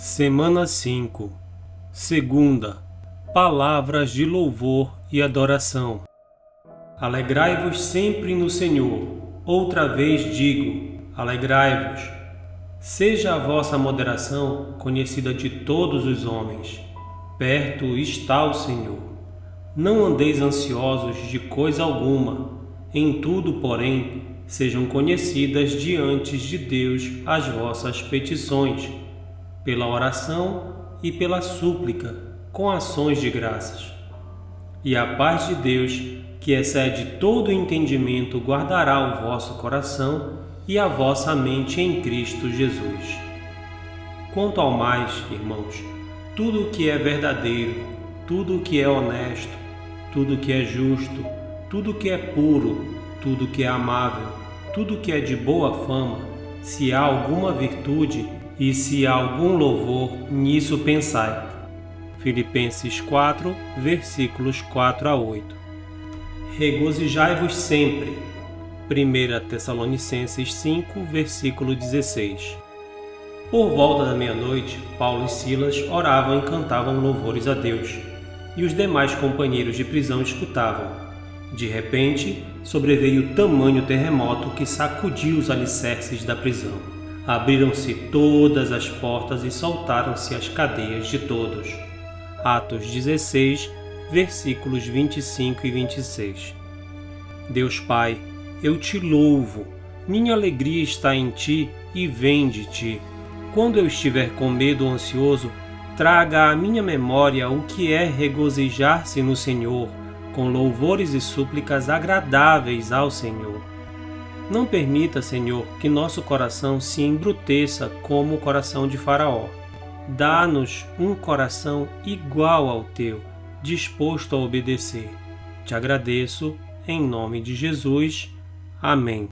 Semana 5 Segunda Palavras de louvor e adoração. Alegrai-vos sempre no Senhor. Outra vez digo: alegrai-vos. Seja a vossa moderação conhecida de todos os homens. Perto está o Senhor. Não andeis ansiosos de coisa alguma. Em tudo, porém, sejam conhecidas diante de Deus as vossas petições pela oração e pela súplica, com ações de graças. E a paz de Deus, que excede todo entendimento, guardará o vosso coração e a vossa mente em Cristo Jesus. Quanto ao mais, irmãos, tudo o que é verdadeiro, tudo o que é honesto, tudo o que é justo, tudo o que é puro, tudo o que é amável, tudo o que é de boa fama, se há alguma virtude, e se há algum louvor, nisso pensai. Filipenses 4, versículos 4 a 8. Regozijai-vos sempre. 1 Tessalonicenses 5, versículo 16. Por volta da meia-noite, Paulo e Silas oravam e cantavam louvores a Deus, e os demais companheiros de prisão escutavam. De repente, sobreveio tamanho terremoto que sacudiu os alicerces da prisão. Abriram-se todas as portas e soltaram-se as cadeias de todos. Atos 16, versículos 25 e 26. Deus Pai, eu te louvo. Minha alegria está em ti e vem de ti. Quando eu estiver com medo ou ansioso, traga à minha memória o que é regozijar-se no Senhor, com louvores e súplicas agradáveis ao Senhor. Não permita, Senhor, que nosso coração se embruteça como o coração de Faraó. Dá-nos um coração igual ao teu, disposto a obedecer. Te agradeço, em nome de Jesus. Amém.